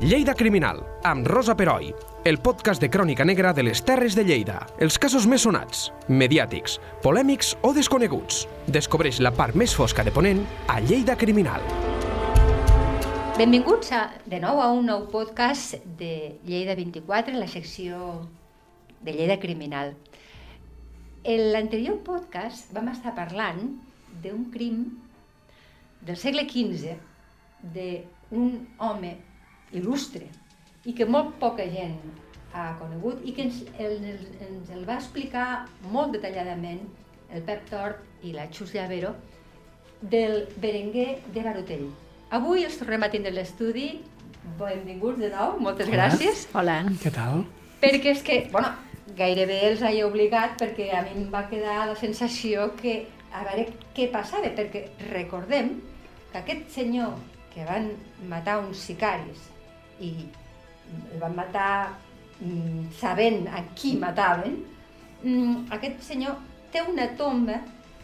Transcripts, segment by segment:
Lleida Criminal, amb Rosa Peroi, el podcast de crònica negra de les Terres de Lleida. Els casos més sonats, mediàtics, polèmics o desconeguts. Descobreix la part més fosca de Ponent a Lleida Criminal. Benvinguts a, de nou a un nou podcast de Lleida 24, la secció de Lleida Criminal. En l'anterior podcast vam estar parlant d'un crim del segle XV d'un home il·lustre i que molt poca gent ha conegut i que ens el, ens el va explicar molt detalladament el Pep Tort i la Xus Llavero del Berenguer de Barotell. Avui els tornem a tindre a l'estudi. Benvinguts de nou, moltes Hola. gràcies. Hola. Què tal? Perquè és que, bueno, gairebé els he obligat perquè a mi em va quedar la sensació que a veure què passava, perquè recordem que aquest senyor que van matar uns sicaris i el van matar mm, sabent a qui mataven, mm, aquest senyor té una tomba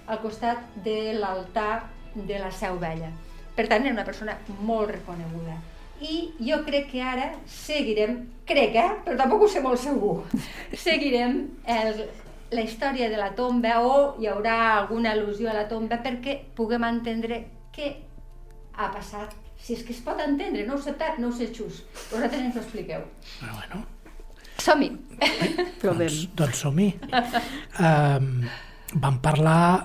al costat de l'altar de la Seu Vella. Per tant, era una persona molt reconeguda. I jo crec que ara seguirem, crec, eh? però tampoc ho sé molt segur, seguirem el, la història de la tomba o hi haurà alguna al·lusió a la tomba perquè puguem entendre què ha passat. Si és que es pot entendre, no ho sé Pep, no ho sé Xus, vosaltres ens ho expliqueu. Però bueno, Som-hi! Doncs, doncs som-hi. Um, vam parlar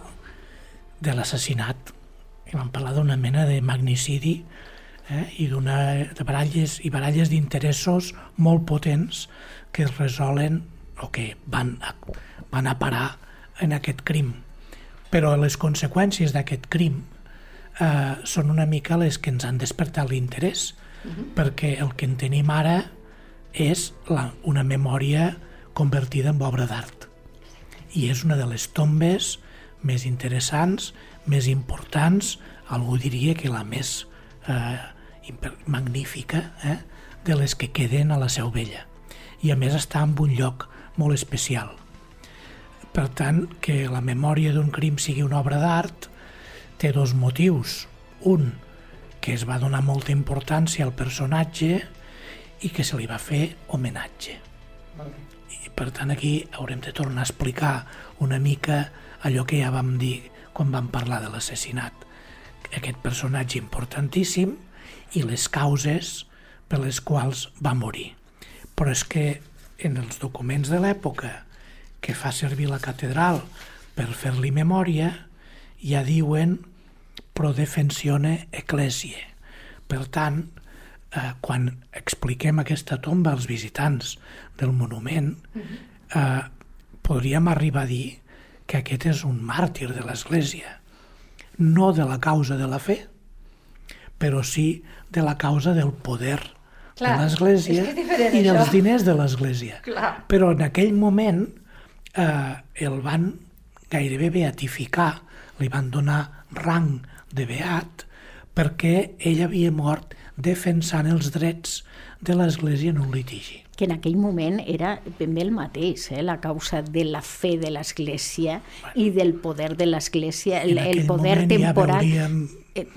de l'assassinat i vam parlar d'una mena de magnicidi eh, i d'una de baralles i baralles d'interessos molt potents que es resolen o que van a, van a parar en aquest crim. Però les conseqüències d'aquest crim eh, són una mica les que ens han despertat l'interès, perquè el que en tenim ara és la, una memòria convertida en obra d'art. I és una de les tombes més interessants, més importants, algú diria que la més eh, magnífica eh, de les que queden a la Seu Vella. I a més està en un lloc molt especial. Per tant, que la memòria d'un crim sigui una obra d'art té dos motius. Un, que es va donar molta importància al personatge i que se li va fer homenatge. I per tant aquí haurem de tornar a explicar una mica allò que ja vam dir quan vam parlar de l'assassinat. Aquest personatge importantíssim i les causes per les quals va morir. Però és que en els documents de l'època que fa servir la catedral per fer-li memòria ja diuen pro defensione ecclesiae. Per tant, eh, quan expliquem aquesta tomba als visitants del monument, eh, podríem arribar a dir que aquest és un màrtir de l'Església, no de la causa de la fe, però sí de la causa del poder Clar, de l'Església i dels això. diners de l'Església. Però en aquell moment eh, el van gairebé beatificar, li van donar rang de beat perquè ell havia mort defensant els drets de l'Església en un litigi. Que en aquell moment era ben bé el mateix, eh? la causa de la fe de l'Església i del poder de l'Església, el, el poder temporal. ja veuríem Eh,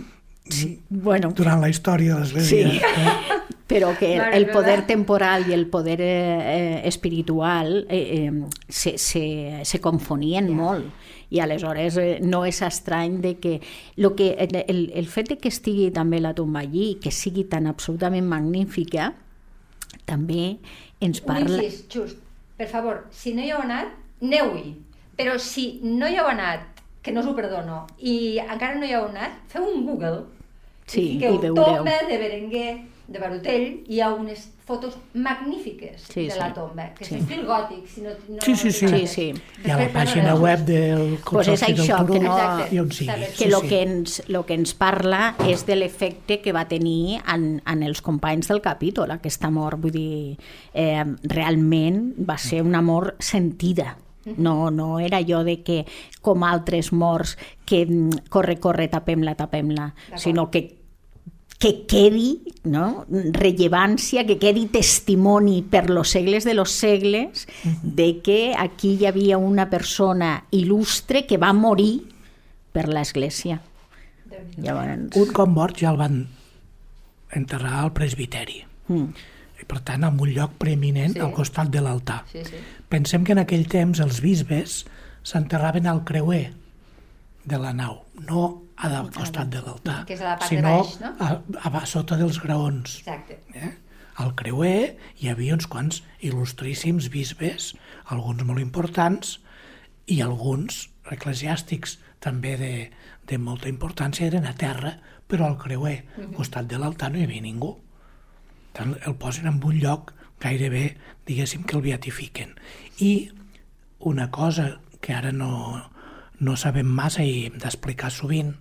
sí, bueno, durant la història de l'Església. Sí. Eh? però que el meva. poder temporal i el poder eh, eh, espiritual eh, eh, se, se, se confonien molt i aleshores eh, no és estrany de que, lo que el, el, fet de que estigui també la tomba allí i que sigui tan absolutament magnífica també ens parla... incís, just, per favor, si no hi heu anat, aneu-hi. Però si no hi heu anat, que no us ho perdono, i encara no hi heu anat, feu un Google Sí, i fiqueu i veureu. tomba de Berenguer de Barotell, hi ha unes fotos magnífiques Sí, de la tomba, que Sí. és d'estil gòtic, si no, no Sí, sí, sí. Sí, sí. Hi ha la pàgina bueno, web del Pues és Consorci això, del que Turó no- i on sigui. Que Sí, el sí. que, ens, lo que ens parla és de l'efecte que va tenir en, en els companys del capítol, aquesta mort. Vull dir, eh, realment va ser una mort sentida. No, no era allò de que, com altres morts, que mm, corre, corre, tapem-la, tapem-la, sinó que que quedi no? rellevància, que quedi testimoni per los segles de los segles de que aquí hi havia una persona il·lustre que va morir per l'Església. Llavors, Un cop mort ja el van enterrar al presbiteri. Mm. I, per tant, en un lloc preeminent Sí. al costat de l'altar. Sí, sí. Pensem que en aquell temps els bisbes s'enterraven al creuer de la nau, no al costat de l'altar, Que és a la part de sinó baix, no? a, a, a sota dels graons. Exacte. Eh? Al creuer hi havia uns quants il·lustríssims bisbes, alguns molt importants, i alguns eclesiàstics també de, de molta importància eren a terra, però al creuer, al costat de l'altar no hi havia ningú. Tant el posen en un lloc gairebé, diguéssim, que el beatifiquen. I una cosa que ara no, no sabem massa i hem d'explicar sovint,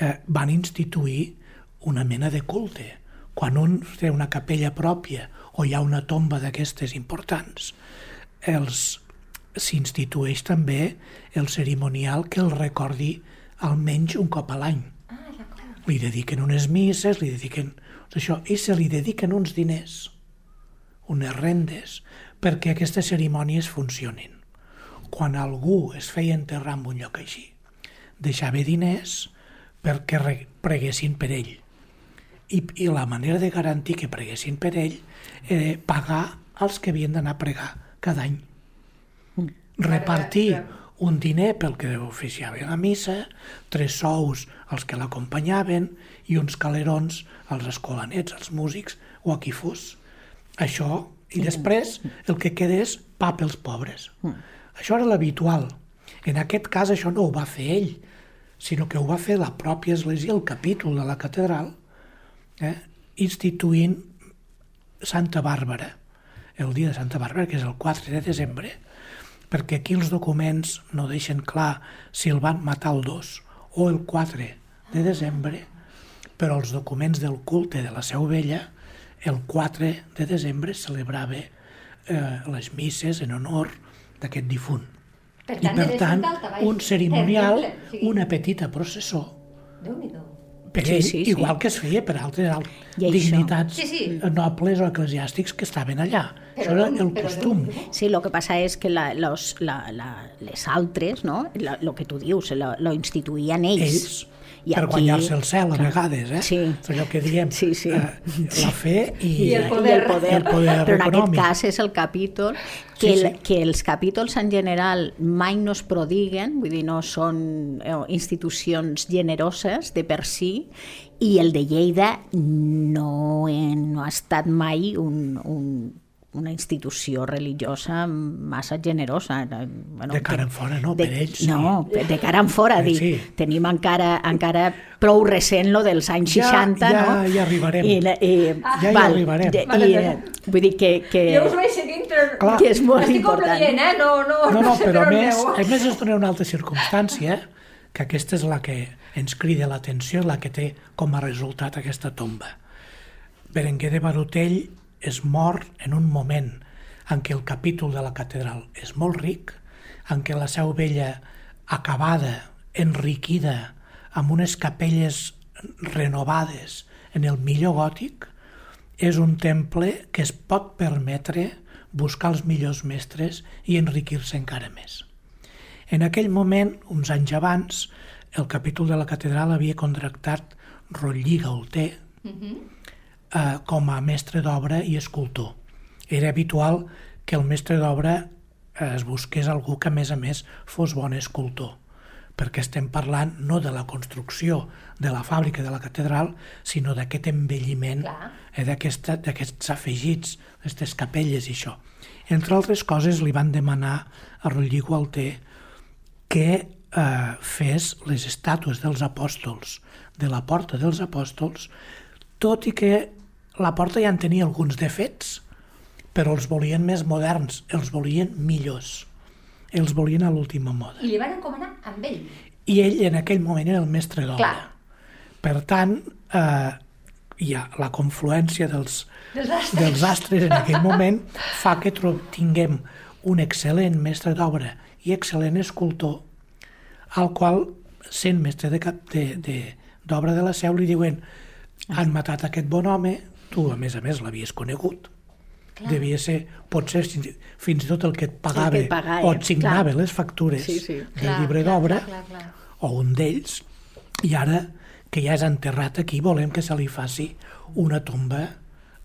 eh, van instituir una mena de culte. Quan un té una capella pròpia o hi ha una tomba d'aquestes importants, els s'institueix també el cerimonial que el recordi almenys un cop a l'any. Ah. Li dediquen unes misses, li dediquen això, i se li dediquen uns diners, unes rendes, perquè aquestes cerimònies funcionin. Quan algú es feia enterrar en un lloc així, deixava diners perquè re- preguessin per ell. I, I la manera de garantir que preguessin per ell era pagar els que havien d'anar a pregar cada any. Repartir un diner pel que oficiava la missa, tres sous als que l'acompanyaven i uns calerons als escolanets, als músics o a qui fos. Això, i després el que queda és pa pels pobres. Això era l'habitual. En aquest cas això no ho va fer ell, sinó que ho va fer la pròpia església, el capítol de la catedral, eh, instituint Santa Bàrbara, el dia de Santa Bàrbara, que és el 4 de desembre, perquè aquí els documents no deixen clar si el van matar el 2 o el 4 de desembre, però els documents del culte de la Seu Vella, el 4 de desembre celebrava eh, les misses en honor d'aquest difunt. Per I tant, per era tant, un cerimonial, Terrible. Sí. una petita processó, per Sí, ell, sí, sí. igual que es feia per altres al- I això? dignitats Sí, sí. nobles o eclesiàstics que estaven allà. Però Això era el però costum. Sí, lo que passa és que la, los, la, la, les altres, no? La, lo que tu dius, lo, lo instituïen ells. ells I per aquí- guanyar-se el cel a clar. vegades, eh? Sí. És allò que diem, Sí, sí. Eh, la fe i, I el I poder. el poder. El poder Però en aquest econòmic. cas és el capítol que, Sí, el, sí. que els capítols en general mai no es prodiguen, vull dir, no són eh, institucions generoses de per si, i el de Lleida no, eh, no ha estat mai un, un, una institució religiosa massa generosa. Eh, Bueno, De cara en fora, no, per ells sí. No, de cara en fora, Eh, dic, sí. tenim encara, encara prou recent lo dels anys Ja- 60, ja no? hi arribarem. I, la- i, Ja hi arribarem. de- Vale, i, vale. eh, vull dir que... que Jo us vaig seguint, però... Clar. Que és molt Estic important. comprendent, eh? No, no, No, no, sé però a per on més, a més es dona una altra circumstància, que aquesta és la que ens crida l'atenció, la que té com a resultat aquesta tomba. Berenguer de Barutell es mor en un moment en què el capítol de la catedral és molt ric, en què la seu vella acabada, enriquida, amb unes capelles renovades en el millor gòtic, és un temple que es pot permetre buscar els millors mestres i enriquir-se encara més. En aquell moment, uns anys abans, el capítol de la catedral havia contractat Rotllí Gaulter eh, com a mestre d'obra i escultor. Era habitual que el mestre d'obra eh, es busqués algú que, a més a més, fos bon escultor perquè estem parlant no de la construcció de la fàbrica de la catedral, sinó d'aquest envelliment, Clar. eh, d'aquests afegits, d'aquestes capelles i això. Entre altres coses, li van demanar a Rotllí Gualter que eh, fes les estàtues dels apòstols de la porta dels apòstols, tot i que la porta ja en tenia alguns defects, però els volien més moderns, els volien millors, els volien a l'última moda. I li van encomanar amb ell. I ell en aquell moment era el mestre d'obra. Per tant, eh, hi ha la confluència dels, Dels astres. dels astres en aquell moment fa que tinguem un excel·lent mestre d'obra i excel·lent escultor, al qual, sent mestre de cap de, de, d'obra de la seu, li diuen han matat aquest bon home, tu a més a més l'havies conegut, Clar. devia ser, potser fins i tot el que et pagava, et pagava, o et signava clar. les factures Sí, sí. del Clar, llibre d'obra, o un d'ells, i ara que ja és enterrat aquí, volem que se li faci una tomba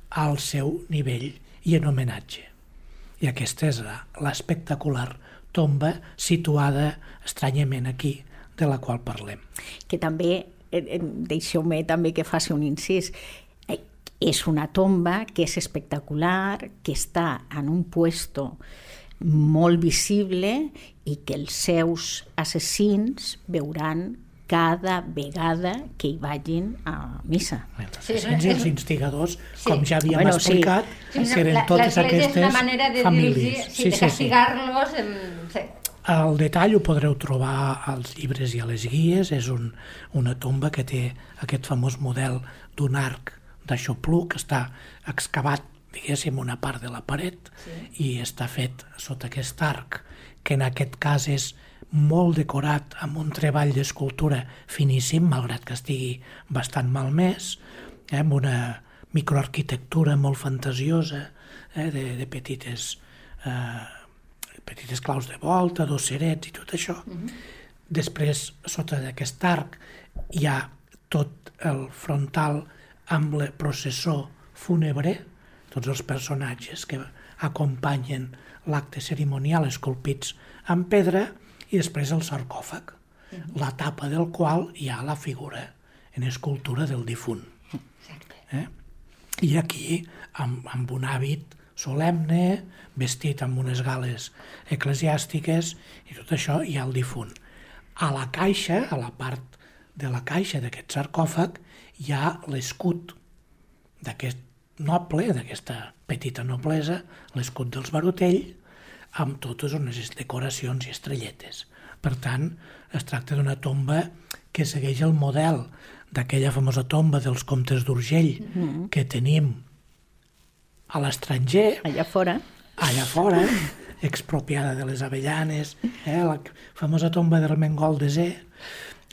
al seu nivell i en homenatge. I aquesta és la- l'espectacular tomba situada estranyament aquí, de la qual parlem. que també, eh, eh, deixeu-me també que faci un incís, és una tomba que és espectacular, que està en un puesto molt visible i que els seus assassins veuran cada vegada que hi vagin a missa. Els Sí, assassins i els instigadors, Sí. com ja havíem Bueno, sí. explicat, Sí, no, que eren la- totes aquestes una manera de famílies. dir-los, sí, de castigar-los. em, Sí. El detall ho podreu trobar als llibres i a les guies. És un, una tomba que té aquest famós model d'un arc de xoplú que està excavat, diguéssim, una part de la paret sí. i està fet sota aquest arc, que en aquest cas és molt decorat amb un treball d'escultura finíssim, malgrat que estigui bastant malmès, eh, amb una microarquitectura molt fantasiosa, eh, de, de petites eh, petites claus de volta, dosserets i tot això. Mm -hmm. Després, sota d'aquest arc, hi ha tot el frontal amb el processó fúnebre, tots els personatges que acompanyen l'acte cerimonial esculpits en pedra, i després el sarcòfag, mm -hmm. la tapa del qual hi ha la figura en escultura del difunt. Exacte. Eh? I aquí, amb, amb un hàbit solemne, vestit amb unes gales eclesiàstiques i tot això, hi ha el difunt. A la caixa, a la part de la caixa d'aquest sarcòfag, hi ha l'escut d'aquest noble, d'aquesta petita noblesa, l'escut dels Barotell, amb totes unes decoracions i estrelletes. Per tant, es tracta d'una tomba que segueix el model d'aquella famosa tomba dels comtes d'Urgell mm -hmm. que tenim a l'estranger, Allà fora, allà fora, expropiada de les avellanes, eh, la famosa tomba d'Ermengol de Zé,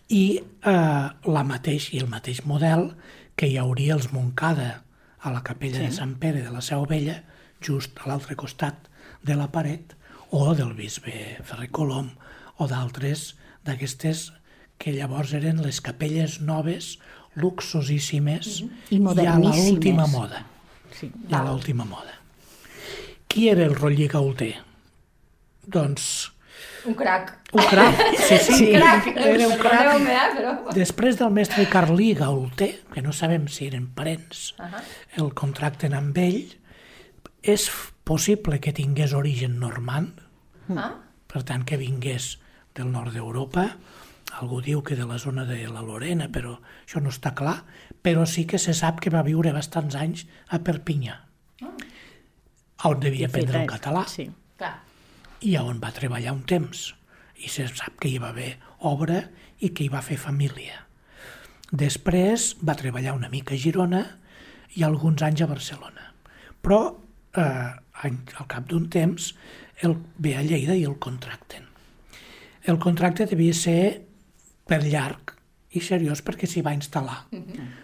i eh, la mateix, i el mateix model que hi hauria els Moncada a la capella sí. de Sant Pere de la Seu Vella, just a l'altre costat de la paret, o del bisbe Ferrer Colom, o d'altres d'aquestes que llavors eren les capelles noves, luxosíssimes I a moderníssimes. l'última moda. sí. I a l'última moda. Qui era el Rollí Gaulter? Doncs Un crac. Un crac. Sí, sí, Un crac. era un crac. Però... Després del mestre Carlí Gaulter, que no sabem si eren parents, Uh -huh. el contracten amb ell, és possible que tingués origen normand, Ah, per tant que vingués del nord d'Europa, algú diu que de la zona de la Lorena, però això no està clar, però sí que se sap que va viure bastants anys a Perpinyà, on devia De fet, aprendre el català Sí. clar. i on va treballar un temps. I se sap que hi va haver obra i que hi va fer família. Després va treballar una mica a Girona i alguns anys a Barcelona. Però eh, al cap d'un temps el ve a Lleida i el contracten. El contracte devia ser per llarg i seriós perquè s'hi va instal·lar.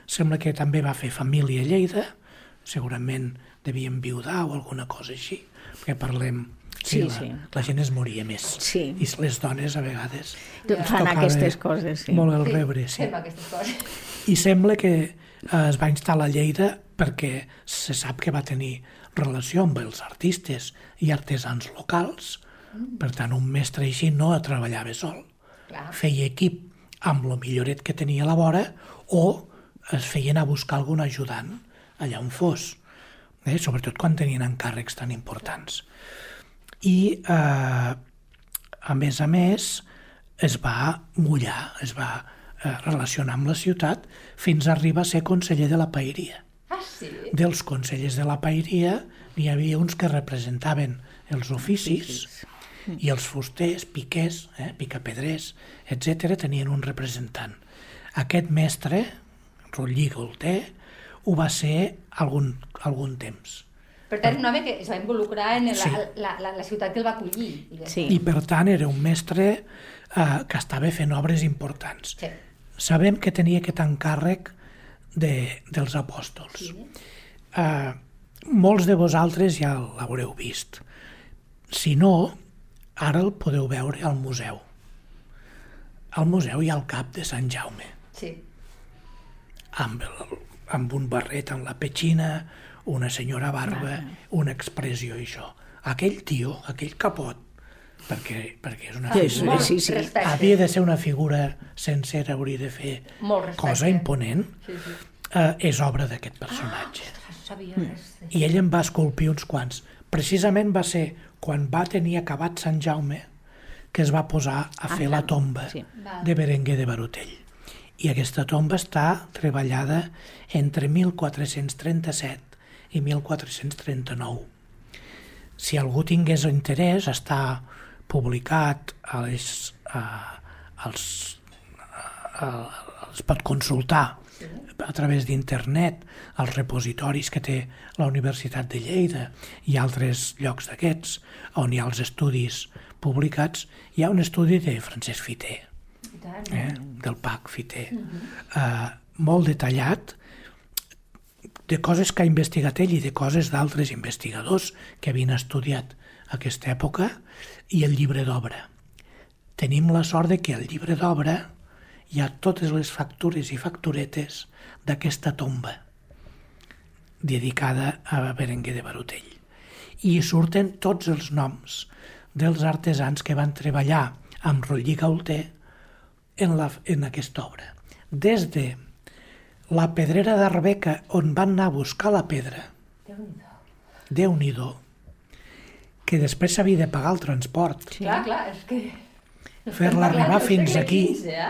Sembla que també va fer família a Lleida, segurament devia enviudar o alguna cosa així, perquè parlem... Sí, la, sí. la gent es moria més. Sí. I les dones, a vegades, Fan tocava aquestes coses, sí. molt el Sí, rebre, sí. Fem aquestes coses. I sembla que eh, es va instal·lar a Lleida perquè se sap que va tenir relació amb els artistes i artesans locals. Per tant, un mestre així no treballava sol. Clar. Feia equip amb lo milloret que tenia a la vora o es feien a buscar algun ajudant allà on fos, eh? sobretot quan tenien encàrrecs tan importants. I, eh, a més a més, es va mullar, es va eh, relacionar amb la ciutat fins a arribar a ser conseller de la paeria. Ah, sí? Dels consellers de la paeria n'hi havia uns que representaven els oficis i els fusters, piquers, eh, picapedrers, etc tenien un representant. Aquest mestre, Rotllí Golter, ho va ser algun, algun temps. Per tant, un home que es va involucrar en la, Sí. la, la, la ciutat que el va acollir. Sí. I per tant era un mestre eh, que estava fent obres importants. Sí. Sabem que tenia aquest encàrrec de, dels apòstols. Sí. Eh, molts de vosaltres ja l'haureu vist. Si no, ara el podeu veure al museu. Al museu hi ha el cap de Sant Jaume, Sí. amb, el, amb un barret amb la petxina, una senyora barba, una expressió i això. Aquell tio, aquell capot, perquè, perquè és una Sí, figura... sí, sí. Respecte. Havia de ser una figura sencera, hauria de fer cosa imponent. Sí, sí. Eh, és obra d'aquest personatge. No sabia res. I ell en va esculpir uns quants. Precisament va ser quan va tenir acabat Sant Jaume que es va posar a fer la tomba sí. De Berenguer de Barutell. I aquesta tomba està treballada entre 1437 i 1439. Si algú tingués interès, està publicat les, a, als, a, es pot consultar a través d'internet als repositoris que té la Universitat de Lleida i altres llocs d'aquests on hi ha els estudis publicats. Hi ha un estudi de Francesc Fiter, eh, del PAC Fiter, eh, molt detallat de coses que ha investigat ell i de coses d'altres investigadors que havien estudiat aquesta època i el llibre d'obra. Tenim la sort de que al llibre d'obra hi ha totes les factures i facturetes d'aquesta tomba dedicada a Berenguer de Barutell. I hi surten tots els noms dels artesans que van treballar amb Rollí Gaulter en, la, en aquesta obra. Des de la pedrera d'Arbeca, on van anar a buscar la pedra, déu nhi que després s'havia de pagar el transport, Sí. Clar, clar, és que... fer-la arribar fins aquí, eh?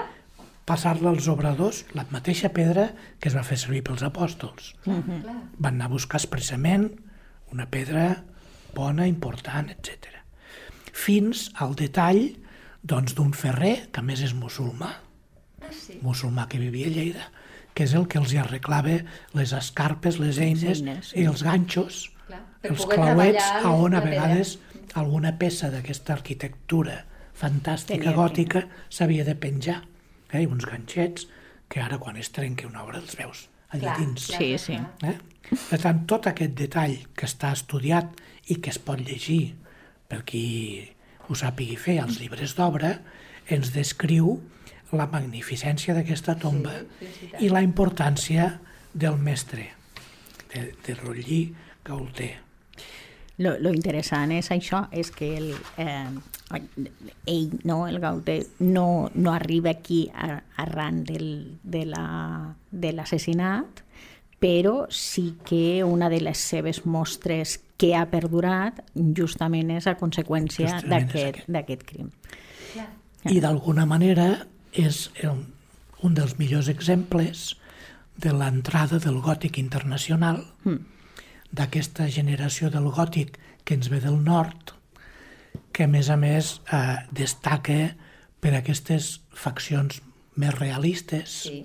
passar-la als obradors, la mateixa pedra que es va fer servir pels apòstols. Clar. Van anar a buscar expressament una pedra bona, important, etc. Fins al detall doncs, d'un ferrer, que a més és musulmà, Ah, sí. musulmà que vivia a Lleida, que és el que els hi arreglava les escarpes, les eines eines, i els ganxos, Clar, els clauets, a on a la pedra. vegades alguna peça d'aquesta arquitectura fantàstica Tenia gòtica s'havia de penjar. Eh? I uns ganxets que ara quan es trenca una obra els veus allà Clar, dins. Sí, sí. Eh? Per tant, tot aquest detall que està estudiat i que es pot llegir per qui ho sàpigui fer als llibres d'obra, ens descriu la magnificència d'aquesta tomba Sí, i la importància del mestre, de, de Rollí Gaulter. Lo, lo interessant és això, és que el, eh, ell, no, el Gauter, no, no arriba aquí a, arran del, de la- de l'assassinat, però sí que una de les seves mostres que ha perdurat justament és a conseqüència d'aquest aquest. d'aquest crim. Clar. I d'alguna manera és el, un dels millors exemples de l'entrada del gòtic internacional, d'aquesta generació del gòtic que ens ve del nord, que a més a més eh, destaca per aquestes faccions més realistes, Sí.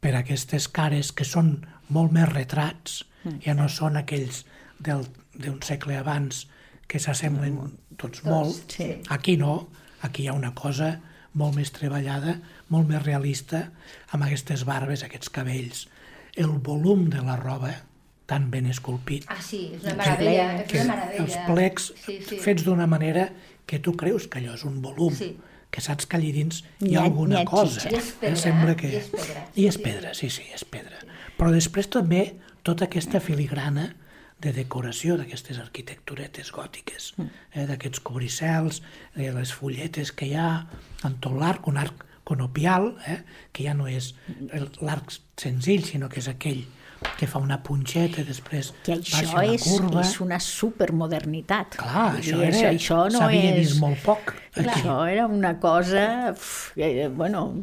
per aquestes cares que són molt més retrats, ja no són aquells del- d'un segle abans que s'assemblen tots molt. sí. Aquí no, aquí hi ha una cosa molt més treballada, molt més realista, amb aquestes barbes, aquests cabells. El volum de la roba, tan ben esculpit, Ah, sí, és una meravella, és que una meravella. els plecs sí, sí. fets d'una manera que tu creus que allò és un volum, Sí. que saps que allà dins hi ha ha- alguna n'hi ha cosa. I és pedra, Eh, Sembla que... I és pedra. I és pedra, sí, sí, és pedra. Però després també tota aquesta filigrana de decoració d'aquestes arquitecturetes gòtiques, Mm. eh, d'aquests cobricels, de les fulletes que hi ha en tot l'arc, un arc conopial, eh, que ja no és l'arc senzill, sinó que és aquell que fa una punxeta i després Que baixa això la és, curva. és una supermodernitat. Clar, això, era, això no s'havia és... vist molt poc. Aquí. Això era una cosa... uf, eh, bueno,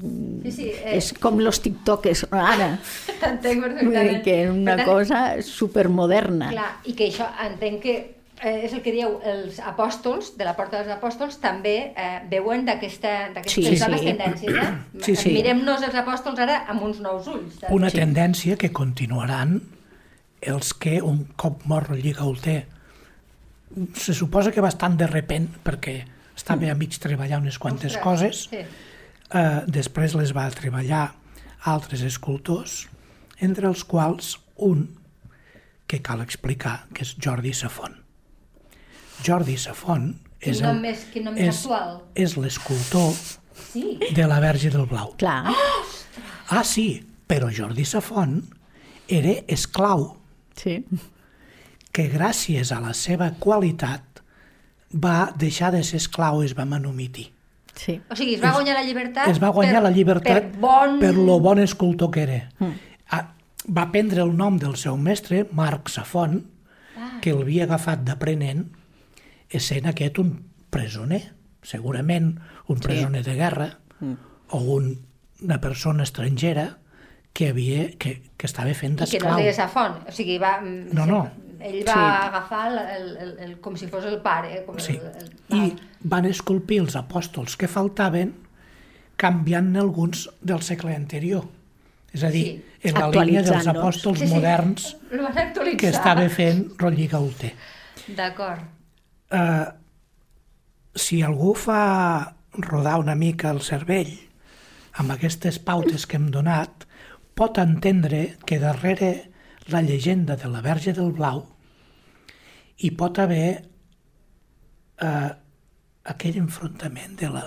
Sí, sí, eh. és com los tiktokers ara, Entenc perfectament. que és una tant, cosa supermoderna. Clar, i que això entenc que eh, és el que dieu, els apòstols, de la porta dels apòstols, també eh, veuen d'aquesta- d'aquestes Sí, sí. tendències. Eh? Sí, sí. Mirem-nos els apòstols ara amb uns nous ulls. saps? Una tendència que continuaran els que un cop mor el Lligaulter se suposa que bastant de repent perquè estava a mig treballar unes quantes Ostres, coses Sí. eh, després les va treballar altres escultors entre els quals un que cal explicar que és Jordi Safont Jordi Safont és, Quin nom el, més- quin nom és, actual? és l'escultor Sí. de la Verge del Blau Clar, Ah, sí, però Jordi Safont era esclau sí. que gràcies a la seva qualitat va deixar de ser esclau i es va manomitir. Sí. O sigui, es va guanyar la llibertat... Es va guanyar per, la llibertat per bon... per lo bon escultor que era. Mm. Va prendre el nom del seu mestre, Marc Safont, ah. que l'havia agafat d'aprenent, essent aquest un presoner, segurament un presoner sí. de guerra, mm. o un, una persona estrangera que, havia, que, que estava fent d'esclau. I que no deia Safont, o sigui, va... No, no, ell va sí. agafar el, el, el, el, com si fos el pare. Com sí. el, el, el... I van esculpir els apòstols que faltaven canviant alguns del segle anterior. És a dir, sí. en la línia dels apòstols sí, sí. moderns que estava fent Rotlli Gauter. D'acord. Uh, si algú fa rodar una mica el cervell amb aquestes pautes que hem donat, pot entendre que darrere la llegenda de la Verge del Blau hi pot haver eh, aquell enfrontament de la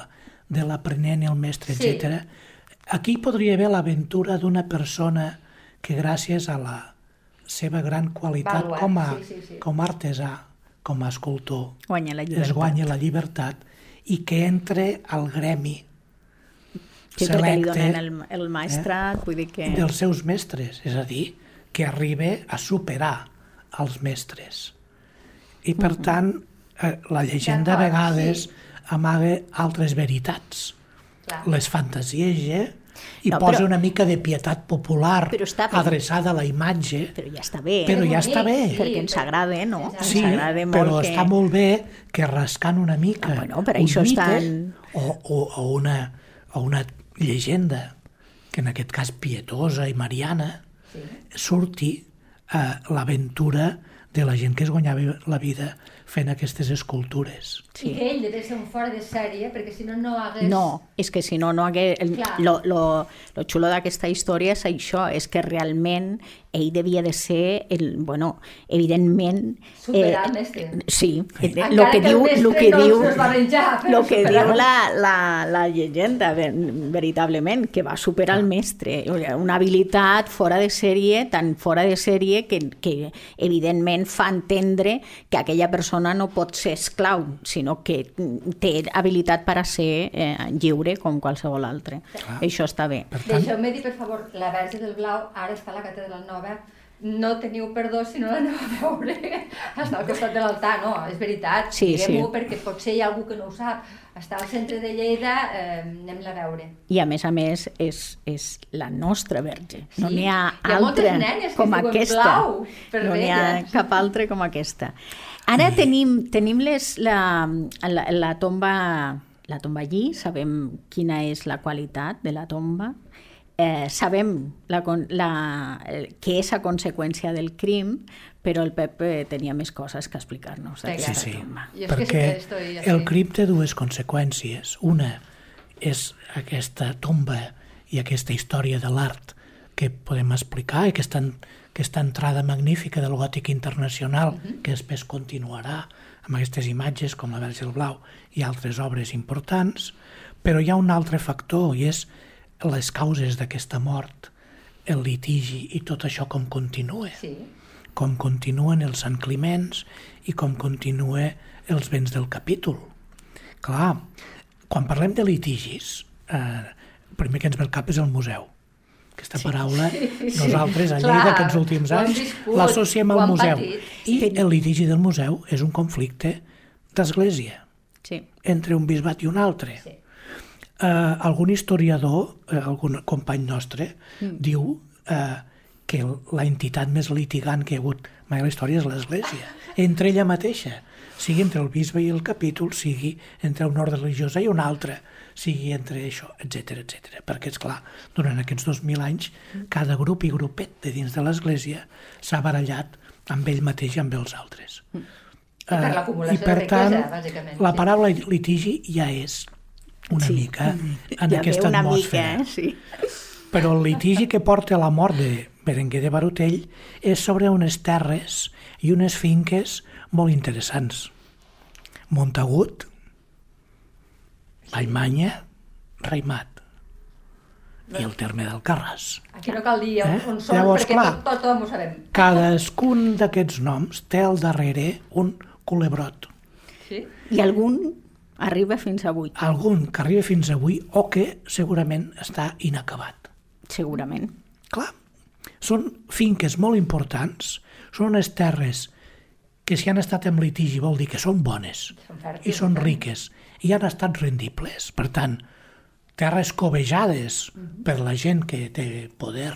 de l'aprenent i el mestre, sí. etc. Aquí podria haver l'aventura d'una persona que gràcies a la seva gran qualitat Valuat, com a, sí, sí, sí. com a artesà, com a escultor, guanya la es guanya la llibertat i que entre al gremi que selecte que li donen el, el maestrat, eh, vull dir que... dels seus mestres, és a dir, que arriba a superar els mestres. I per uh -huh. tant, eh, la llegenda a vegades sí. amaga altres veritats. Clar. Les fantasieja i no, posa però, una mica de pietat popular adreçada a la imatge. Però ja està bé. Però ja està bé. Sí, perquè ens agrada, no? Sí, ens agrada molt però que... està molt bé que rascant una mica ah, bueno, per això un mite estan... o, o, o, una, o una llegenda, que en aquest cas pietosa i mariana, sí. surti eh, l'aventura de la gent que es guanyava la vida fent aquestes escultures. Sí. I que ell devia ser un fora de sèrie, perquè si no, no hagués... No, és que si no, no hagués... El, lo, lo, lo xulo d'aquesta història és això, és que realment ell devia de ser, el, bueno, evidentment... Superar eh, mestre. Sí, lo que, que diu, lo que no diu, lo que diu la, la, la llegenda, veritablement, que va superar el mestre. Una habilitat fora de sèrie, tan fora de sèrie que, que evidentment fa entendre que aquella persona no pot ser esclau, sinó que té habilitat per a ser eh, lliure com qualsevol altre. Clar. Això està bé. Tant... Deixeu-me dir, per favor, la Verge del Blau ara està a la Catedral Nova no teniu perdó si no l'aneu a veure està al costat de l'altar, no, és veritat, sí, sí. perquè potser hi ha algú que no ho sap. Està al centre de Lleida, eh, anem-la a veure. I a més a més és, és la nostra verge. Sí. No n'hi ha, ha altra com aquesta. Blau, no n'hi ha cap altra com aquesta. Ara tenim, tenim les, la, la, la tomba la tomba allí, sabem quina és la qualitat de la tomba, eh, sabem la, la, què és a conseqüència del crim, però el Pep eh, tenia més coses que explicar-nos. Sí, sí, perquè sí el crim té dues conseqüències. Una és aquesta tomba i aquesta història de l'art que podem explicar, aquesta, aquesta entrada magnífica del gòtic internacional, uh -huh. que després continuarà amb aquestes imatges com la Verge del Blau i altres obres importants, però hi ha un altre factor i és les causes d'aquesta mort, el litigi i tot això com continua. Sí. Com continuen els Sant Climents i com continua els béns del capítol. Clar, quan parlem de litigis, eh, primer que ens ve al cap és el museu. Aquesta sí. paraula, sí, nosaltres a Lleida Clar, aquests últims anys l'associem al museu. Patit. I el litigi del museu és un conflicte d'església sí. entre un bisbat i un altre. Sí eh, algun historiador, eh, algun company nostre, mm. diu eh, que la entitat més litigant que hi ha hagut mai a la història és l'Església, entre ella mateixa, sigui entre el bisbe i el capítol, sigui entre un ordre religiosa i un altre, sigui entre això, etc etc. Perquè, és clar, durant aquests 2.000 anys, cada grup i grupet de dins de l'Església s'ha barallat amb ell mateix i amb els altres. Mm. I per eh, l'acumulació de riquesa, tant, bàsicament. La paraula litigi ja és una sí. mica en ja aquesta una atmosfera. Mica, eh? sí. Però el litigi que porta a la mort de Berenguer de Barutell és sobre unes terres i unes finques molt interessants. Montagut, Vallmanya, Raimat. i el terme d'Alcarràs. Aquí no cal dir on, Eh? on són, Llavors, perquè clar. tot, tothom ho sabem. Cadascun d'aquests noms té al darrere un culebrot. Sí? I algun arriba fins avui, Algun que arriba fins avui o que segurament està inacabat. segurament. Clar, són finques molt importants, són unes terres que si han estat en litigi vol dir que són bones Són fèrtils, i són riques i han estat rendibles. Per tant, terres covejades per la gent que té poder,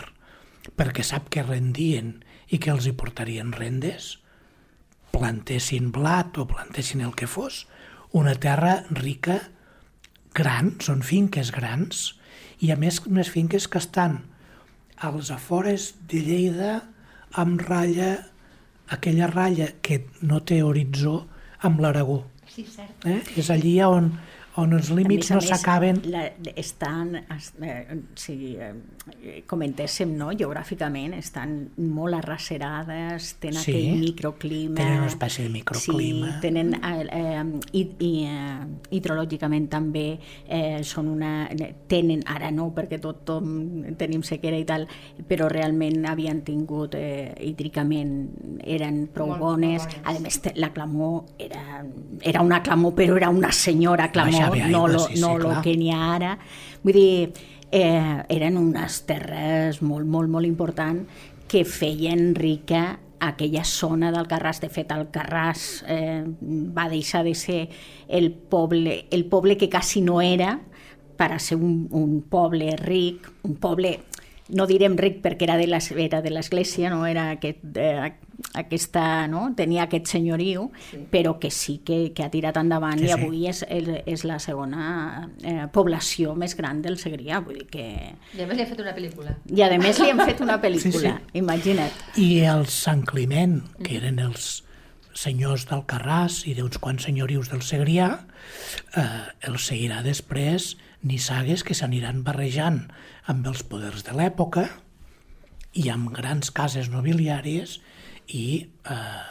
perquè sap que rendien i que els hi portarien rendes, plantessin blat o plantessin el que fos, una terra rica, gran, són finques grans, i a més unes finques que estan als afores de Lleida amb ratlla, aquella ratlla que no té horitzó amb l'Aragó. Sí, cert. Eh? És allí on, on els límits A no més a més, s'acaben. Estan, es- eh, si eh, comentéssim, no? geogràficament, estan molt arracerades, tenen Sí, aquell microclima... tenen una espècie de microclima. Sí, tenen, eh, eh, i, i, eh, hidrològicament també eh, són una... Tenen, ara no, perquè tot, tot tenim sequera i tal, però realment havien tingut, eh, hídricament, eren prou Molt- bones. bones. A més, la clamor era, era una clamor, però era una senyora clamor, Baixava no, aigua, lo, sí, sí, no lo clar. que n'hi ha ara. Vull dir, eh, eren unes terres molt, molt, molt important que feien rica aquella zona del Carràs. De fet, el Carràs eh, va deixar de ser el poble, el poble que quasi no era per a ser un, un poble ric, un poble no direm ric perquè era de les- era de l'església, no era aquest, eh, aquesta, no? tenia aquest senyoriu, sí. però que sí que, que ha tirat endavant Sí, i sí. avui és, és, és la segona eh, població més gran del Segrià, vull dir que... I a més li he fet una pel·lícula. I a més li han fet una pel·lícula, Sí, imagina't. I el Sant Climent, que eren els senyors d'Alcarràs i d'uns quants senyorius del Segrià, eh, els seguirà després nissagues que s'aniran barrejant amb els poders de l'època i amb grans cases nobiliàries i eh,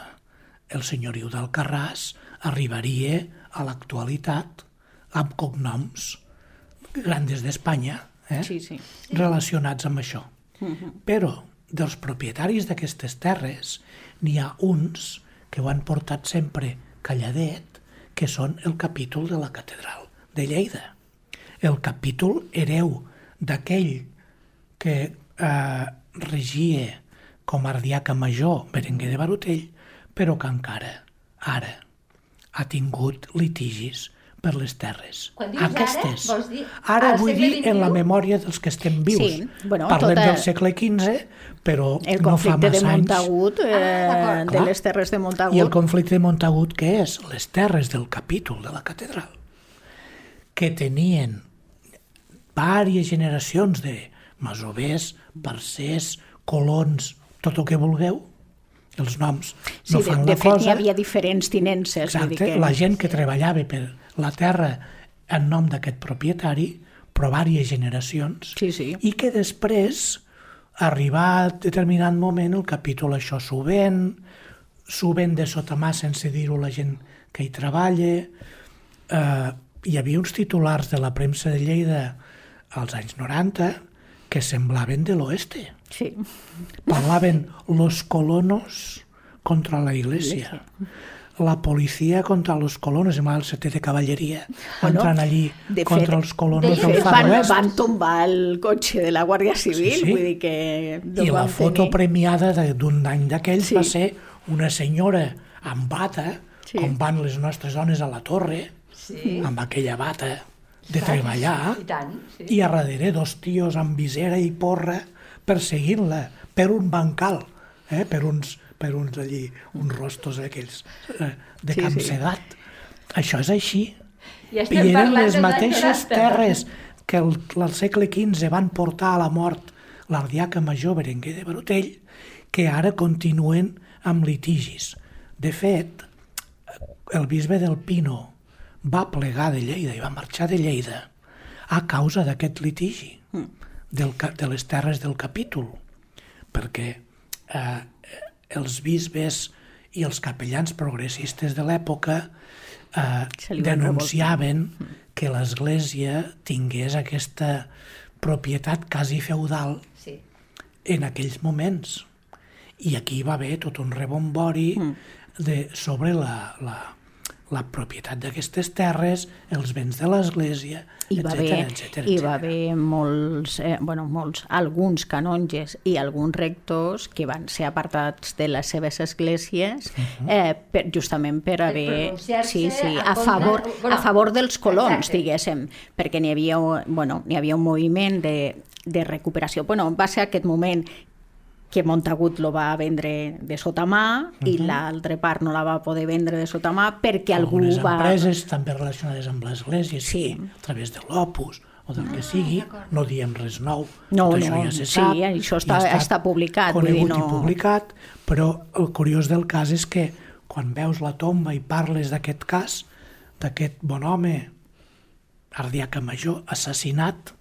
el senyoriu d'Alcarràs arribaria a l'actualitat amb cognoms grandes d'Espanya, eh? Sí, sí. relacionats amb això. Però dels propietaris d'aquestes terres n'hi ha uns que ho han portat sempre calladet, que són el capítol de la catedral de Lleida. El capítol hereu d'aquell que eh, regia com a ardiaca major Berenguer de Barutell, però que encara, ara, ha tingut litigis per les terres. Quan dius ara, Aquestes. vols dir ara vull dir en la memòria dels que estem vius. Sí, bueno, Parlem tota- del segle XV, però El no fa conflicte de massa anys. Montagut, eh, d'acord. de les terres de Montagut. I el conflicte de Montagut, què és? Les terres del capítol de la catedral, que tenien vàries generacions de masovers, parcers, colons, tot el que vulgueu, els noms Sí, no de, fan de la fet, cosa. hi havia diferents tinences. dir Exacte, la gent que treballava per la terra en nom d'aquest propietari, però vàries generacions, Sí, sí. i que després, arribar a determinat moment, el capítol això s'ho ven, s'ho ven de sota mà sense dir-ho la gent que hi treballa. Eh, hi havia uns titulars de la premsa de Lleida als anys 90 que semblaven de l'oeste. Sí. Parlaven los colonos contra la iglesia. La policia contra los colonos, amb el setè de cavalleria, Bueno, entrant allí de contra fet- els colonos De del fet, van, van tombar el cotxe de la Guàrdia Civil, Sí, sí. vull dir que... no I la foto tenir- premiada d'un any d'aquells Sí. va ser una senyora amb bata, Sí. com van les nostres dones a la torre, Sí. amb aquella bata de treballar, I tant, sí. i a darrere dos tios amb visera i porra perseguint-la per un bancal, eh? per, uns, per uns allí, uns rostos aquells eh, de Sí, Camp sí. Això és així. I I eren les mateixes 90. terres que el, al segle XV van portar a la mort l'ardiaca major Berenguer de Barutell, que ara continuen amb litigis. De fet, el bisbe del Pino va plegar de Lleida i va marxar de Lleida a causa d'aquest litigi del, ca- de les terres del capítol, perquè eh, els bisbes i els capellans progressistes de l'època eh, denunciaven que l'Església tingués aquesta propietat quasi feudal Sí. en aquells moments. I aquí va haver tot un rebombori mm. de, sobre la, la, la propietat d'aquestes terres, els béns de l'Església, Hi va, etc haver, etc. hi va haver molts, eh, bueno, molts, alguns canonges i alguns rectors que van ser apartats de les seves esglésies eh, per, justament per haver... pronunciar-se Sí, sí, a contra- favor, bueno, a favor dels colons, exacte. diguéssim, perquè n'hi havia, bueno, havia un moviment de, de recuperació. Bueno, va ser aquest moment que Montagut lo va vendre de sota mà i l'altra part no la va poder vendre de sota mà perquè algú Algunes va... empreses també relacionades amb l'Església, sí. Sí. a través de l'Opus o del que sigui, no diem res nou. No, Tot això no, ja se sí, sap. això i està- ha estat està publicat, vull Conegut dir, no- i publicat, però el curiós del cas és que quan veus la tomba i parles d'aquest cas, d'aquest bon home, ardiaca major, assassinat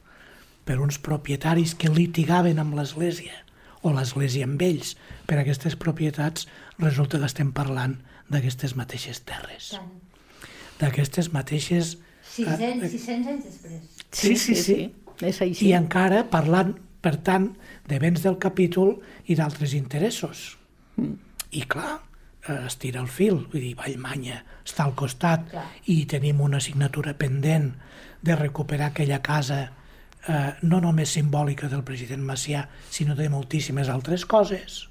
per uns propietaris que litigaven amb l'Església, o l'Església amb ells, per aquestes propietats, resulta que estem parlant d'aquestes mateixes terres d'aquestes mateixes... 600, eh, 600 anys després. Sí, sí, sí. És així. I encara parlant, per tant, de béns del capítol i d'altres interessos. Mm. I clar, eh, es tira el fil, vull dir, Vallmanya està al costat Clar. i tenim una assignatura pendent de recuperar aquella casa eh, no només simbòlica del president Macià, sinó de moltíssimes altres coses.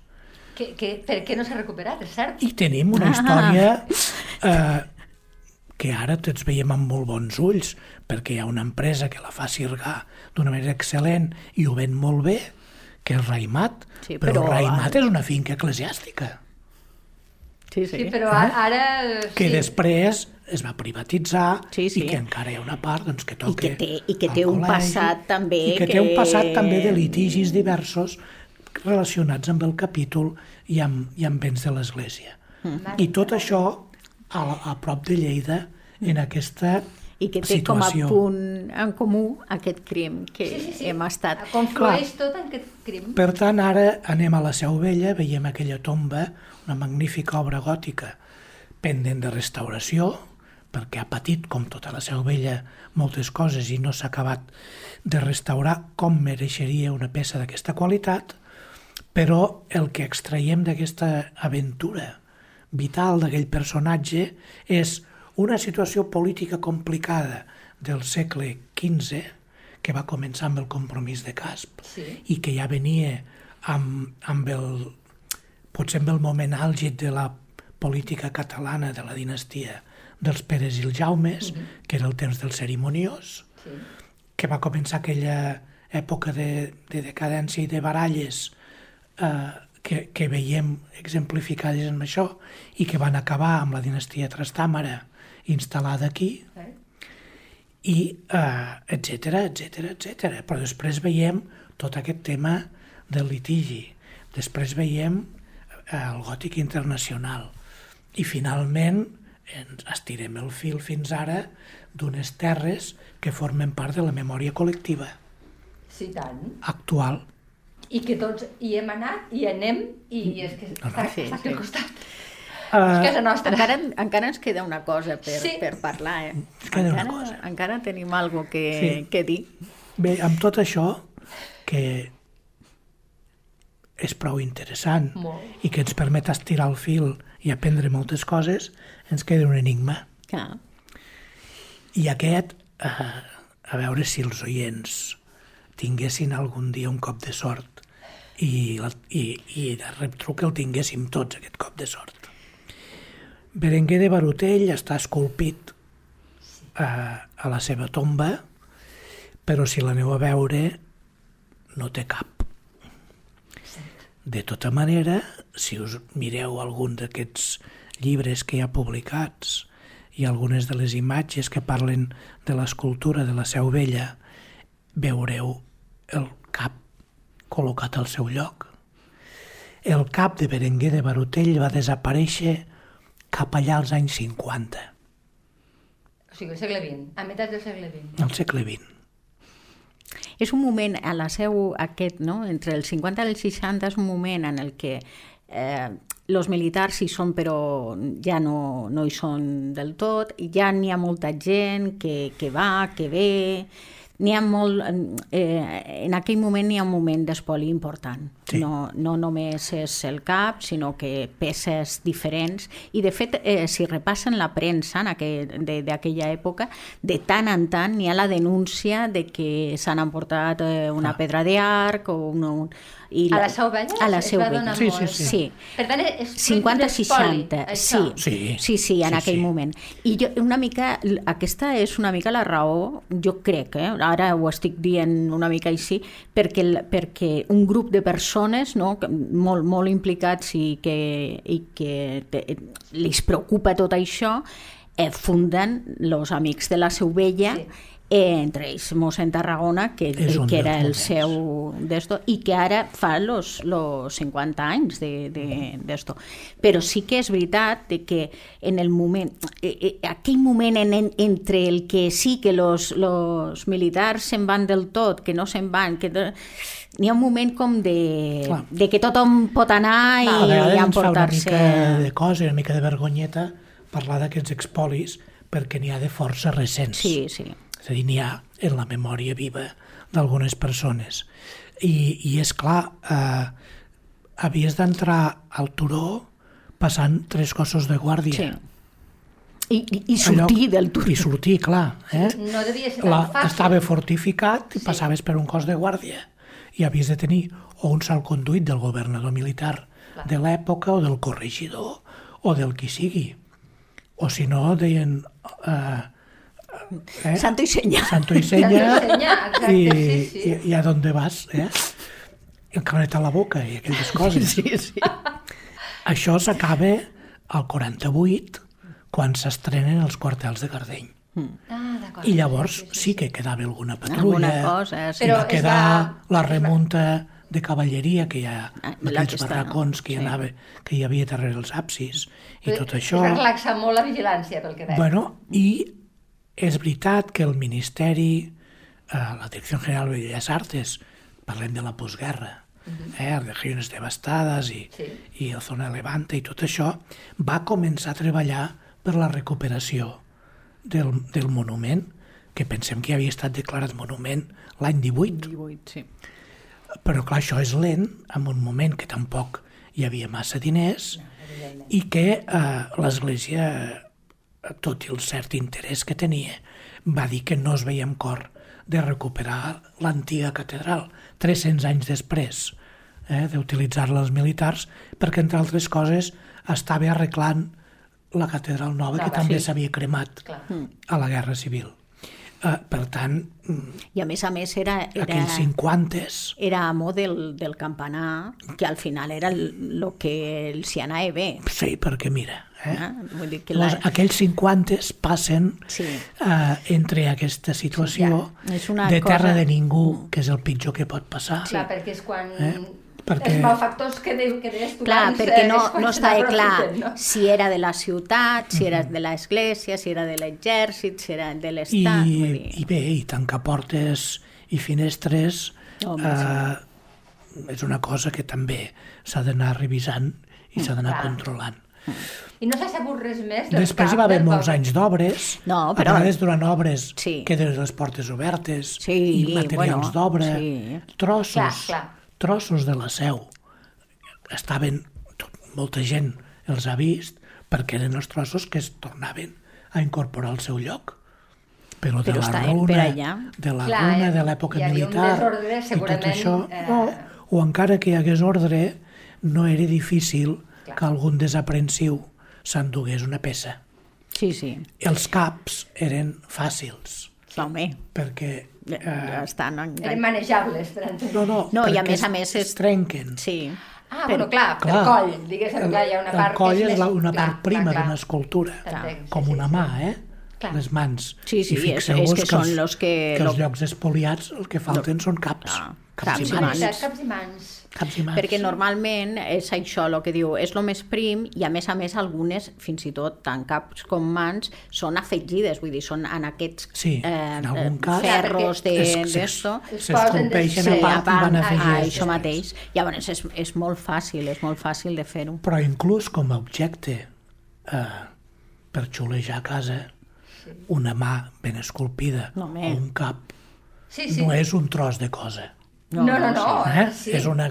Que, que, per què no s'ha recuperat, és cert? I tenim una història eh, que ara tots veiem amb molt bons ulls, perquè hi ha una empresa que la fa cirgar d'una manera excel·lent i ho ven molt bé, que és Raimat, Sí, però, però- Raimat és una finca eclesiàstica, Sí, Sí, sí. però ara... ara que sí. després es va privatitzar Sí, sí. i que encara hi ha una part doncs, que I toca que té, i que té un col·legi, passat també... i que, té un passat també de litigis diversos relacionats amb el capítol i amb, i amb béns de l'Església. Mm. I tot això a, a prop de Lleida, en aquesta I que té com a situació. punt en comú aquest crim que Sí, sí, sí. hem estat... Conflueix tot en aquest crim. Per tant, ara anem a la Seu Vella, veiem aquella tomba, una magnífica obra gòtica, pendent de restauració, perquè ha patit, com tota la Seu Vella, moltes coses i no s'ha acabat de restaurar com mereixeria una peça d'aquesta qualitat, però el que extraiem d'aquesta aventura vital d'aquell personatge és una situació política complicada del segle XV, que va començar amb el compromís de Casp Sí. i que ja venia amb, amb el, potser amb el moment àlgid de la política catalana de la dinastia dels Peres i els Jaumes, que era el temps del cerimoniós, Sí. que va començar aquella època de, de decadència i de baralles eh, que, que veiem exemplificades en això i que van acabar amb la dinastia Trastàmara instal·lada aquí, Eh? i eh, etc etc etc. Però després veiem tot aquest tema del litigi, després veiem eh, el gòtic internacional i finalment ens estirem el fil fins ara d'unes terres que formen part de la memòria col·lectiva Sí, tant. actual. I que tots hi hem anat, i anem, i és que No, no. està, Sí, està sí. al costat. és Uh, casa nostra. Encara, encara ens queda una cosa per, Sí. per parlar, eh? Ens queda una encara, cosa. encara tenim algo que, Sí. que dir. bé, amb tot això, que és prou interessant Molt. i que ens permet estirar el fil i aprendre moltes coses, ens queda un enigma. Clar. I aquest, eh, a veure si els oients tinguessin algun dia un cop de sort i, i, i de retruc el tinguéssim tots, aquest cop de sort. Berenguer de Barutell està esculpit eh, a la seva tomba, però si l'aneu a veure no té cap. De tota manera, si us mireu algun d'aquests llibres que hi ha publicats i algunes de les imatges que parlen de l'escultura de la Seu Vella, veureu el cap col·locat al seu lloc. El cap de Berenguer de Barutell va desaparèixer cap allà als anys 50, O sigui, el segle XX, a meitat del segle XX. al segle XX. És un moment, a la seu aquest, no? entre el 50 i el 60, és un moment en el que eh, els militars hi són però ja no, no hi són del tot, ja n'hi ha molta gent que, que va, que ve, n'hi ha molt... Eh, en aquell moment n'hi ha un moment d'espoli important. Sí. No, no només és el cap, sinó que peces diferents. I, de fet, eh, si repassen la premsa d'aquella època, de tant en tant n'hi ha la denúncia de que s'han emportat eh, una pedra d'arc o un... un i A la Seu Vella A la es Seu donar Sí, molt. sí, sí. Per tant, és fruit d'un espoli, 50-60, això. sí. Sí. Sí, sí, en Sí, aquell sí. moment. I jo, una mica, aquesta és una mica la raó, jo crec, eh? ara ho estic dient una mica així, perquè, perquè un grup de persones no, molt, molt implicats i que, i que te, li preocupa tot això, eh, funden els Amics de la Seu Vella, Sí. Entre ells mossèn Tarragona, que, que era el seu d'esto, i que ara fa los, los 50 anys de- de- d'esto. Però sí que és veritat de que en el moment, eh, eh, aquell moment en, en, entre el que sí que los, los militars se'n van del tot, que no se'n van, que de- n'hi ha un moment com de, Clar. de que tothom pot anar i, ens fa una emportar-se... mica de cosa, una mica de vergonyeta parlar d'aquests expolis perquè n'hi ha de força recents. Sí, sí. És a dir, n'hi ha en la memòria viva d'algunes persones. I, i és clar, eh, havies d'entrar al turó passant tres cossos de guàrdia. sí. I, i, i sortir del turó. I sortir, clar. Eh? No devia ser tan La, fàcil. estava fortificat i passaves per un cos de guàrdia i havies de tenir o un salconduit del governador militar de l'època o del corregidor o del qui sigui. O si no, deien... Eh, eh, Santo i senya. Santo y seña, Santo y seña, exacte, y, sí, sí. y, y a dónde vas, eh? I el canet a la boca i aquelles coses. Sí, sí. Això s'acaba al 48, quan s'estrenen els quartels de Gardeny. Ah, d'acord. I llavors sí que quedava alguna patrulla, Alguna cosa, sí. va quedar va- la remunta de cavalleria que hi ha, Ah, amb la aquells que està, barracons que hi, sí. anava, que hi havia darrere els absis i tot això. va relaxar molt la vigilància, pel que veig. Bueno, i és veritat que el Ministeri, eh, la Direcció General de Belles Artes, parlem de la postguerra, eh, regiones devastades i, Sí. i la zona Levante i tot això, va començar a treballar per la recuperació del, del monument, que pensem que havia estat declarat monument l'any 18, 18, sí. però clar, això és lent, en un moment que tampoc hi havia massa diners i que eh, l'Església, tot i el cert interès que tenia, va dir que no es veia amb cor de recuperar l'antiga catedral 300 anys després eh, d'utilitzar-la els militars, perquè, entre altres coses, estava arreglant la catedral nova, Nova, que també sí. s'havia cremat Clar. a la Guerra Civil. Eh, per tant, mm, I a més a més era, era, aquells 50 era amo del, del campanar, que al final era el, el que els hi anava bé. Sí, perquè mira, eh? Eh? Vull dir que la, aquells 50 passen Sí. eh, entre aquesta situació Ja, és una de terra cosa- de ningú, que és el pitjor que pot passar. Clar, perquè és quan... Eh? Perquè- Els malfactors que, de, que deies tu clar, abans, perquè eh, no, no estava n'aprofiten, clar no? si era de la ciutat, si era de l'església, si era de l'exèrcit, si era de I, l'estat. vull dir. I bé, i tancar portes i finestres Home, eh, és una cosa que també s'ha d'anar revisant i s'ha d'anar controlant. I no s'ha sabut res més del Després hi va haver molts anys d'obres, No, a però- vegades durant obres Sí. queden les portes obertes Sí, i materials bueno, d'obra, sí. trossos, Clar, clar. Trossos de la seu. Estaven, tot, molta gent els ha vist perquè eren els trossos que es tornaven a incorporar al seu lloc. Però de Però la estaven per runa, de la Clar, runa eh, de l'època hi havia un militar desordre, i tot segurament, això, eh, no, o encara que hi hagués ordre, no era difícil que algun desaprensiu s'endugués una peça. Sí, sí. Els caps eren fàcils, Home, perquè... ja, ja Eh, està, no? Eren manejables, per no, no, No, i a més a més és- es trenquen. Sí. Ah, bueno, clar, Clar. el coll, diguéssim, clar, hi ha una el part coll que és, és la, una clar, part prima clar, clar. d'una escultura, sí, com sí, una sí. mà, eh? Clar. Les mans. Sí, sí, I és- fixeu-vos que són els, los que- que els lo- llocs espoliats el que falten són caps. Ah, caps, caps i mans. caps i mans. Caps i mans. Perquè normalment és això el que diu, és el més prim i a més a més algunes, fins i tot tant caps com mans, són afegides, vull dir, són en aquests Sí, en algun cas ferros de- es- d'esto. es s'esculpeixen posen a de- part i van a, afegir a els això mateix. Llavors és, és molt fàcil, és molt fàcil de fer-ho. Però inclús com a objecte eh, per xulejar a casa, una mà ben esculpida No, o un cap Sí, sí. no és un tros de cosa. No, no, no. no Eh? sí. És una,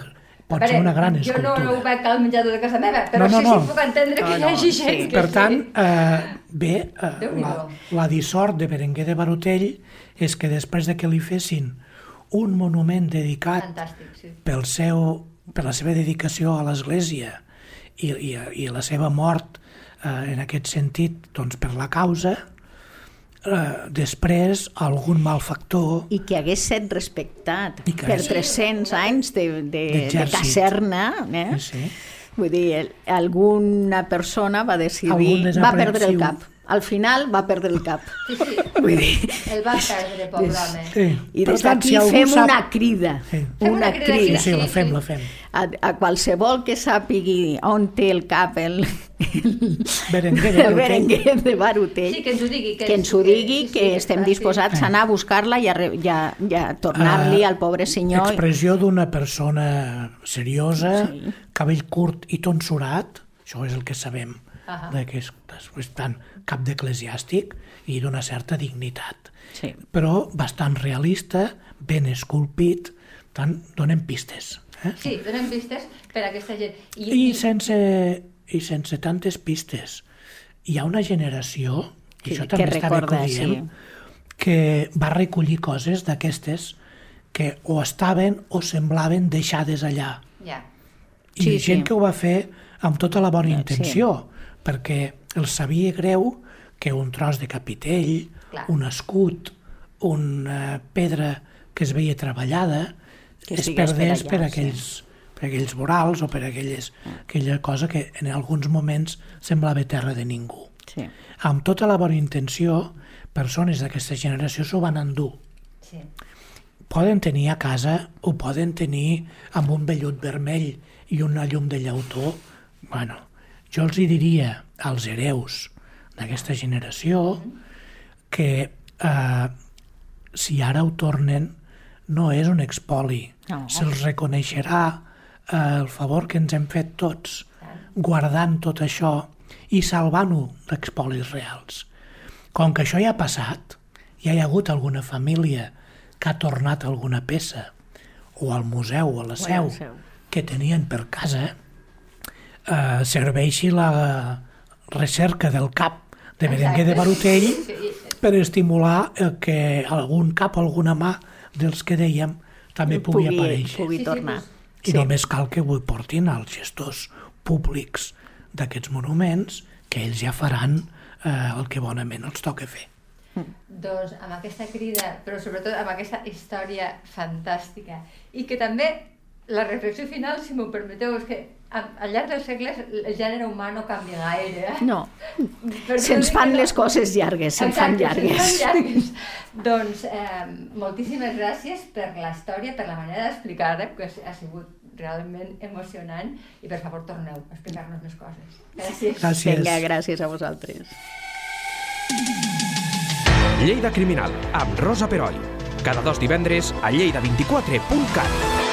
pot veure, ser una gran Jo escultura. no ho veig al menjador de casa meva, però No, no, sí, no. sí puc entendre que No, hi no, hagi sí. gent que Per tant, sí. eh, bé, eh, la, la dissort de Berenguer de Barotell és que després de que li fessin un monument dedicat Fantàstic, sí. pel seu, per la seva dedicació a l'Església i, i, i la seva mort eh, en aquest sentit doncs, per la causa, eh, després algun malfactor I que hagués set respectat que per hagués- 300 anys de, de, de caserna, eh? Sí, sí. Vull dir, alguna persona va decidir... Va perdre el cap. Al final va perdre el cap. Sí, sí. Vull dir... El va perdre, pobre home. Sí. I des d'aquí si fem sap- una crida. Sí. Fem Una una crida Sí, crida. sí, la Sí, fem, sí. la fem. A, a qualsevol que sàpigui on té el cap el, el, Berenguer de el Barutell. Berenguer de Barutell, Sí, que ens ho digui. que ens ho digui, sí, que sí, estem sí. disposats a anar a buscar-la i a, i a, i a tornar-li Ah, al pobre senyor. Expressió d'una persona seriosa, sí. cabell curt i tonsurat, això és el que sabem, Ahà. de que és, és tant cap d'eclesiàstic i d'una certa dignitat. Sí. Però bastant realista, ben esculpit, tant donem pistes. Eh? Sí, donem pistes per a aquesta gent. I sense, I sense tantes pistes, hi ha una generació, i Que- això que també està bé que diem, sí. que va recollir coses d'aquestes que o estaven o semblaven deixades allà. Ja. I Sí, gent sí. que ho va fer amb tota la bona Sí. Perquè els sabia greu que un tros de capitell, Clar. un escut, una pedra que es veia treballada, Que es estigués per perdés allà, per, sí. aquells, per aquells vorals o per aquelles, aquella cosa que en alguns moments semblava terra de ningú. Sí. Amb tota la bona intenció, persones d'aquesta generació s'ho van endur. Sí. Poden tenir a casa, ho poden tenir amb un vellut vermell i una llum de llautó. Bueno, jo els hi diria als hereus d'aquesta generació que eh, si ara ho tornen no és un expoli. No. Se'ls reconeixerà eh, el favor que ens hem fet tots guardant tot això i salvant-ho d'expolis reals. Com que això ja ha passat, ja hi ha hagut alguna família que ha tornat alguna peça o al museu o a la seu. que tenien per casa, eh, serveixi la recerca del cap de Berenguer de. Barutell Sí, sí. per estimular que algun cap, alguna mà dels que dèiem també pugui, aparèixer. pugui Sí, sí, tornar. I només cal que ho portin als gestors públics d'aquests monuments, que ells ja faran eh, el que bonament els toca fer. Doncs amb aquesta crida, però sobretot amb aquesta història fantàstica. I que també la reflexió final, si m'ho permeteu, és que al llarg dels segles el gènere humà no canvia gaire. Eh? No, se'ns fan les coses llargues, se'n fan llargues. fan llargues. doncs eh, moltíssimes gràcies per la història, per la manera d'explicar-la, que ha sigut realment emocionant, i per favor torneu a explicar-nos més coses. Gràcies. Gràcies. Vinga, gràcies a vosaltres. Lleida Criminal, amb Rosa Peroi. Cada dos divendres a lleida24.cat.